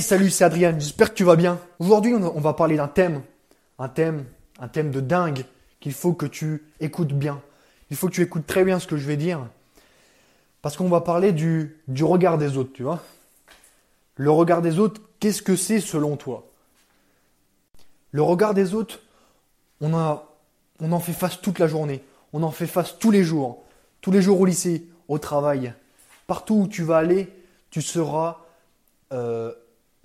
Salut, c'est Adrien, j'espère que tu vas bien. Aujourd'hui on va parler d'un thème, un thème, un thème de dingue qu'il faut que tu écoutes bien. Il faut que tu écoutes très bien ce que je vais dire. Parce qu'on va parler du, du regard des autres, tu vois. Le regard des autres, qu'est-ce que c'est selon toi? Le regard des autres, on, a, on en fait face toute la journée. On en fait face tous les jours. Tous les jours au lycée, au travail. Partout où tu vas aller, tu seras euh,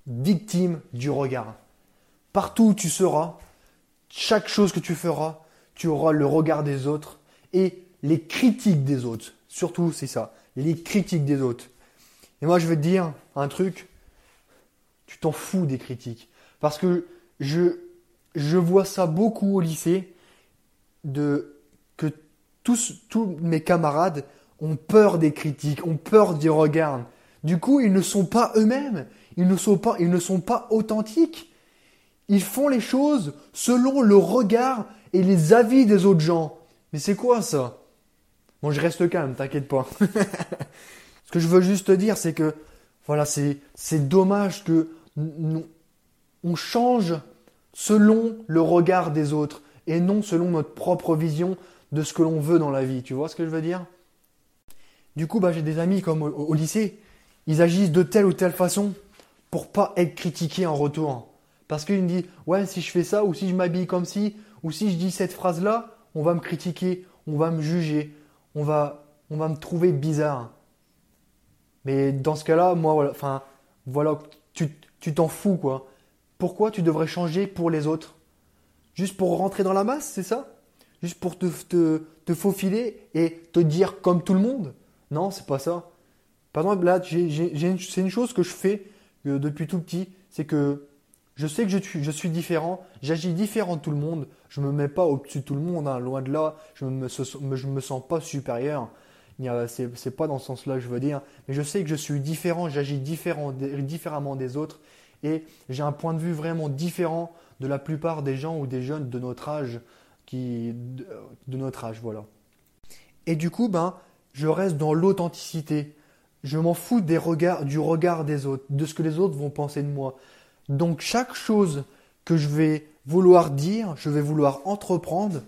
victime du regard. Partout où tu seras, chaque chose que tu feras, tu auras le regard des autres et les critiques des autres. Surtout, c'est ça, les critiques des autres. Et moi, je vais te dire un truc, tu t'en fous des critiques. Parce que je, je vois ça beaucoup au lycée, de, que tous, tous mes camarades ont peur des critiques, ont peur du regard. Du coup, ils ne sont pas eux-mêmes. Ils ne sont pas, authentiques. Ils font les choses selon le regard et les avis des autres gens. Mais c'est quoi ça? Bon, je reste calme, t'inquiète pas. Ce que je veux juste te dire, c'est que voilà, c'est c'est dommage que on change selon le regard des autres et non selon notre propre vision de ce que l'on veut dans la vie. Tu vois ce que je veux dire? Du coup, bah, j'ai des amis comme au lycée, ils agissent de telle ou telle façon pour pas être critiqué en retour. Parce qu'il me dit, ouais, si je fais ça, ou si je m'habille comme ci, ou si je dis cette phrase-là, on va me critiquer, on va me juger, on va, on va me trouver bizarre. Mais dans ce cas-là, moi, voilà, enfin, voilà, tu t'en fous, quoi. Pourquoi tu devrais changer pour les autres? Juste pour rentrer dans la masse, c'est ça? Juste pour te, te, te, faufiler et te dire comme tout le monde? Non, c'est pas ça. Par exemple, là, c'est une chose que je fais depuis tout petit, c'est que je sais que je suis, différent, j'agis différent de tout le monde, je ne me mets pas au-dessus de tout le monde, hein, loin de là, je ne me, me sens pas supérieur. Ce n'est pas dans ce sens-là que je veux dire, mais je sais que je suis différent, j'agis différent, différemment des autres et j'ai un point de vue vraiment différent de la plupart des gens ou des jeunes de notre âge, qui, de notre âge, voilà. Et du coup, ben, je reste dans l'authenticité. Je m'en fous des regards, du regard des autres, de ce que les autres vont penser de moi. Donc chaque chose que je vais vouloir dire, je vais vouloir entreprendre,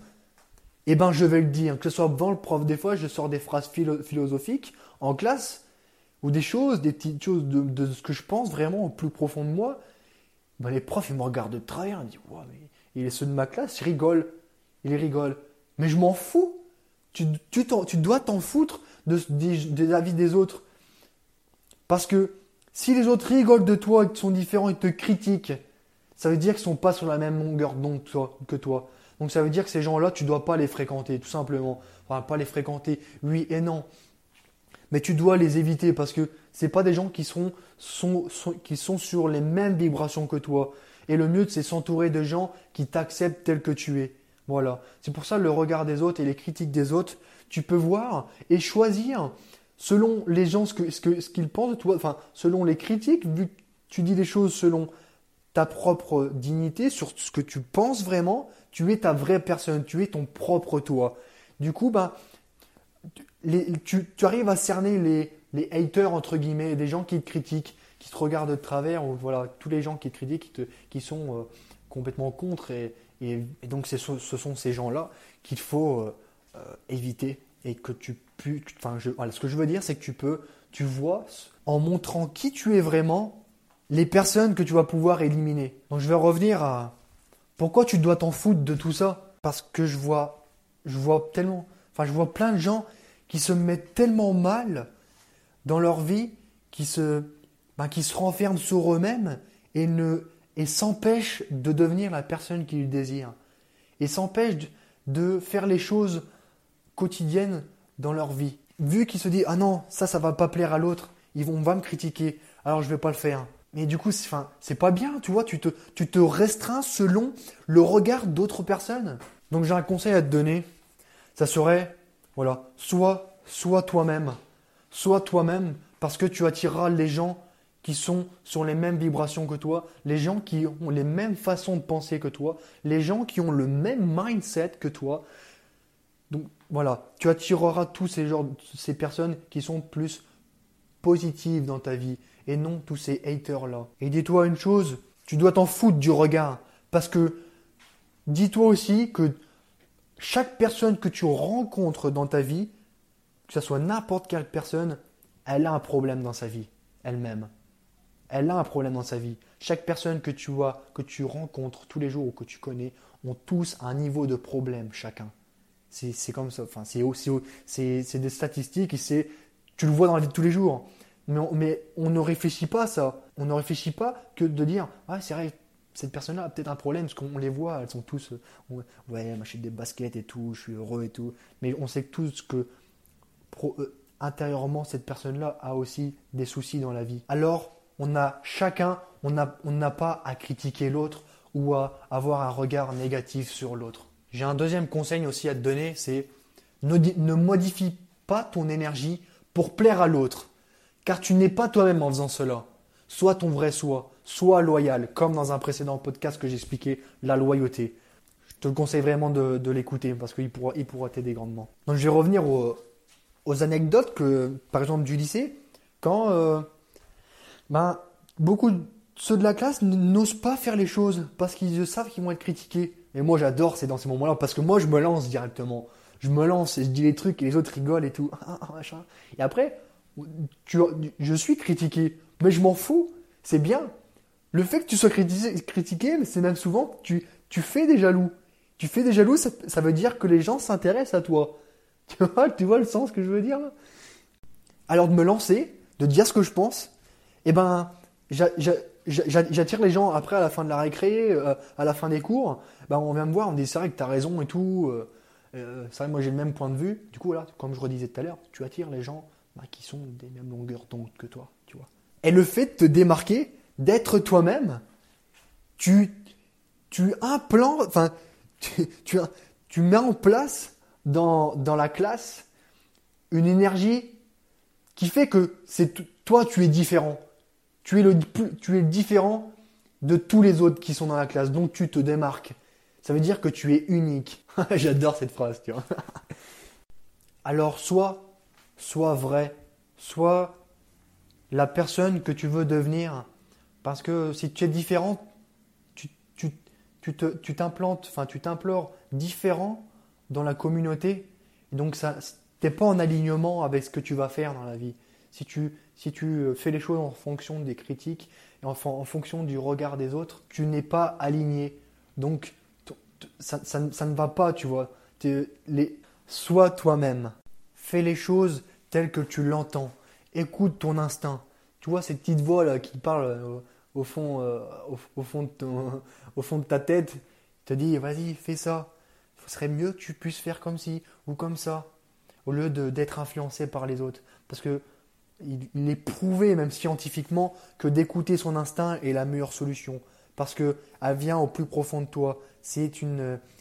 eh ben je vais le dire. Que ce soit devant le prof, des fois je sors des phrases philosophiques en classe, ou des choses, des petites choses de, ce que je pense vraiment au plus profond de moi. Ben les profs ils me regardent de travers, ils disent ouais, mais il est ceux de ma classe, ils rigolent, ils rigolent. Mais je m'en fous. Tu, tu, tu dois t'en foutre de, des avis des autres. Parce que si les autres rigolent de toi et sont différents et te critiquent, ça veut dire qu'ils sont pas sur la même longueur d'onde que toi. Donc ça veut dire que ces gens-là, tu dois pas les fréquenter, tout simplement. Enfin, pas les fréquenter, oui et non. Mais tu dois les éviter parce que c'est pas des gens qui sont, sont, qui sont sur les mêmes vibrations que toi. Et le mieux, c'est s'entourer de gens qui t'acceptent tel que tu es. Voilà. C'est pour ça le regard des autres et les critiques des autres, tu peux voir et choisir selon les gens, ce qu'ils ce ce qu'ils pensent de toi, enfin, selon les critiques, vu que tu dis des choses selon ta propre dignité, sur ce que tu penses vraiment, tu es ta vraie personne, tu es ton propre toi. Du coup, bah, tu, arrives à cerner les, les haters, entre guillemets, des gens qui te critiquent, qui te regardent de travers, ou voilà, tous les gens qui te critiquent, qui, te, qui sont euh, complètement contre, et, et, donc ce sont ces gens-là qu'il faut euh, euh, éviter et que tu peux, enfin, je, ce que je veux dire, c'est que tu peux, tu vois, en montrant qui tu es vraiment, les personnes que tu vas pouvoir éliminer. Donc je vais revenir à pourquoi tu dois t'en foutre de tout ça Parce que je vois, je vois tellement, enfin, je vois plein de gens qui se mettent tellement mal dans leur vie, qui se, ben, qui se renferment sur eux-mêmes et ne, et s'empêchent de devenir la personne qu'ils désirent. Et s'empêchent de faire les choses quotidienne dans leur vie. Vu qu'ils se disent ah non ça ça va pas plaire à l'autre, ils vont va me critiquer, alors je vais pas le faire. Mais du coup c'est pas bien, tu vois, tu te tu te restreins selon le regard d'autres personnes. Donc j'ai un conseil à te donner, ça serait voilà, sois sois toi-même, sois toi-même parce que tu attireras les gens qui sont sur les mêmes vibrations que toi, les gens qui ont les mêmes façons de penser que toi, les gens qui ont le même mindset que toi. Donc voilà, tu attireras tous ces, genres, ces personnes qui sont plus positives dans ta vie et non tous ces haters-là. Et dis-toi une chose, tu dois t'en foutre du regard. Parce que dis-toi aussi que chaque personne que tu rencontres dans ta vie, que ce soit n'importe quelle personne, elle a un problème dans sa vie, elle-même. Elle a un problème dans sa vie. Chaque personne que tu vois, que tu rencontres tous les jours ou que tu connais, ont tous un niveau de problème chacun. C'est comme ça. Enfin, c'est des statistiques et tu le vois dans la vie de tous les jours. Mais on, mais on ne réfléchit pas à ça. On ne réfléchit pas que de dire Ah, c'est vrai, cette personne-là a peut-être un problème parce qu'on les voit, elles sont tous euh, Ouais, m'achète des baskets et tout, je suis heureux et tout. Mais on sait tous que euh, intérieurement, cette personne-là a aussi des soucis dans la vie. Alors, on a chacun, on n'a on pas à critiquer l'autre ou à avoir un regard négatif sur l'autre. J'ai un deuxième conseil aussi à te donner, c'est ne, modifie pas ton énergie pour plaire à l'autre. Car tu n'es pas toi-même en faisant cela. Sois ton vrai soi, sois loyal, comme dans un précédent podcast que j'expliquais, la loyauté. Je te le conseille vraiment de, l'écouter parce qu'il pourra, il pourra t'aider grandement. Donc je vais revenir aux, anecdotes que, par exemple, du lycée, quand euh, ben, beaucoup de ceux de la classe n'osent pas faire les choses parce qu'ils savent qu'ils vont être critiqués. Et moi j'adore, c'est dans ces moments-là, parce que moi je me lance directement. Je me lance et je dis les trucs et les autres rigolent et tout. Et après, je suis critiqué, mais je m'en fous, c'est bien. Le fait que tu sois critiqué, c'est même souvent tu, tu fais des jaloux. Tu fais des jaloux, ça, veut dire que les gens s'intéressent à toi. Tu vois, tu vois le sens que je veux dire Alors de me lancer, de dire ce que je pense, eh ben, j'attire les gens après à la fin de la récré, euh, à la fin des cours. Ben, on vient me voir, on me dit c'est vrai que tu as raison et tout. Euh, euh, c'est vrai, moi j'ai le même point de vue. Du coup, là, comme je redisais tout à l'heure, tu attires les gens bah, qui sont des mêmes longueurs d'onde que toi, tu vois. Et le fait de te démarquer, d'être toi-même, tu, tu implantes, enfin, tu, tu, tu, mets en place dans, dans la classe une énergie qui fait que c'est toi, tu es différent. Tu es, le, différent de tous les autres qui sont dans la classe, donc tu te démarques. Ça veut dire que tu es unique. J'adore cette phrase, tu vois. Alors, soit sois vrai, sois la personne que tu veux devenir. Parce que si tu es différent, tu, tu, tu t'implantes, enfin tu t'implores différent dans la communauté. donc ça, t'es pas en alignement avec ce que tu vas faire dans la vie. Si tu, si tu euh, fais les choses en fonction des critiques et en, fonction du regard des autres, tu n'es pas aligné. Donc ça, ça, ne va pas, tu vois. Les, sois toi-même fais les choses telles que tu l'entends. Écoute ton instinct. Tu vois cette petite voix là qui parle euh, au, fond, euh, au, fond de au fond de ta tête, te dit vas-y fais ça. Ce serait mieux que tu puisses faire comme ci ou comme ça, au lieu d'être influencé par les autres. Parce que il, est prouvé même scientifiquement que d'écouter son instinct est la meilleure solution. Parce que elle vient au plus profond de toi. C'est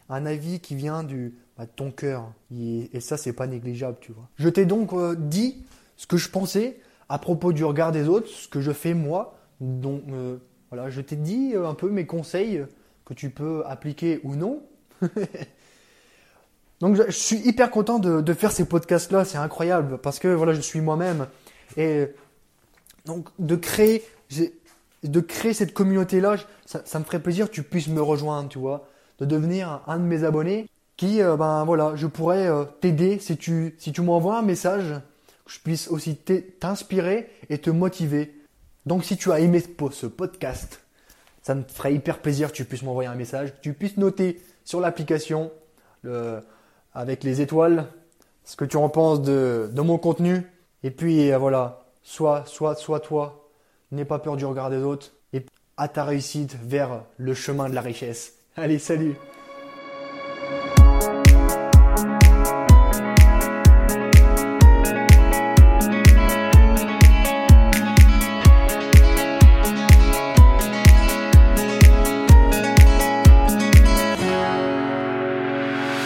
un avis qui vient du, bah, ton cœur. Et, ça, c'est pas négligeable, tu vois. Je t'ai donc euh, dit ce que je pensais à propos du regard des autres, ce que je fais moi. Donc euh, voilà, je t'ai dit euh, un peu mes conseils que tu peux appliquer ou non. donc je, suis hyper content de, faire ces podcasts-là, c'est incroyable parce que voilà, je suis moi-même et donc de créer, de créer cette communauté-là, ça, me ferait plaisir que tu puisses me rejoindre, tu vois, de devenir un de mes abonnés qui, euh, ben voilà, je pourrais euh, t'aider si tu, si tu m'envoies un message, que je puisse aussi t'inspirer et te motiver. Donc si tu as aimé ce podcast, ça me ferait hyper plaisir que tu puisses m'envoyer un message, que tu puisses noter sur l'application avec les étoiles ce que tu en penses de, de mon contenu. Et puis euh, voilà, sois, sois, sois toi, n'aie pas peur du regard des autres et à ta réussite vers le chemin de la richesse. Allez, salut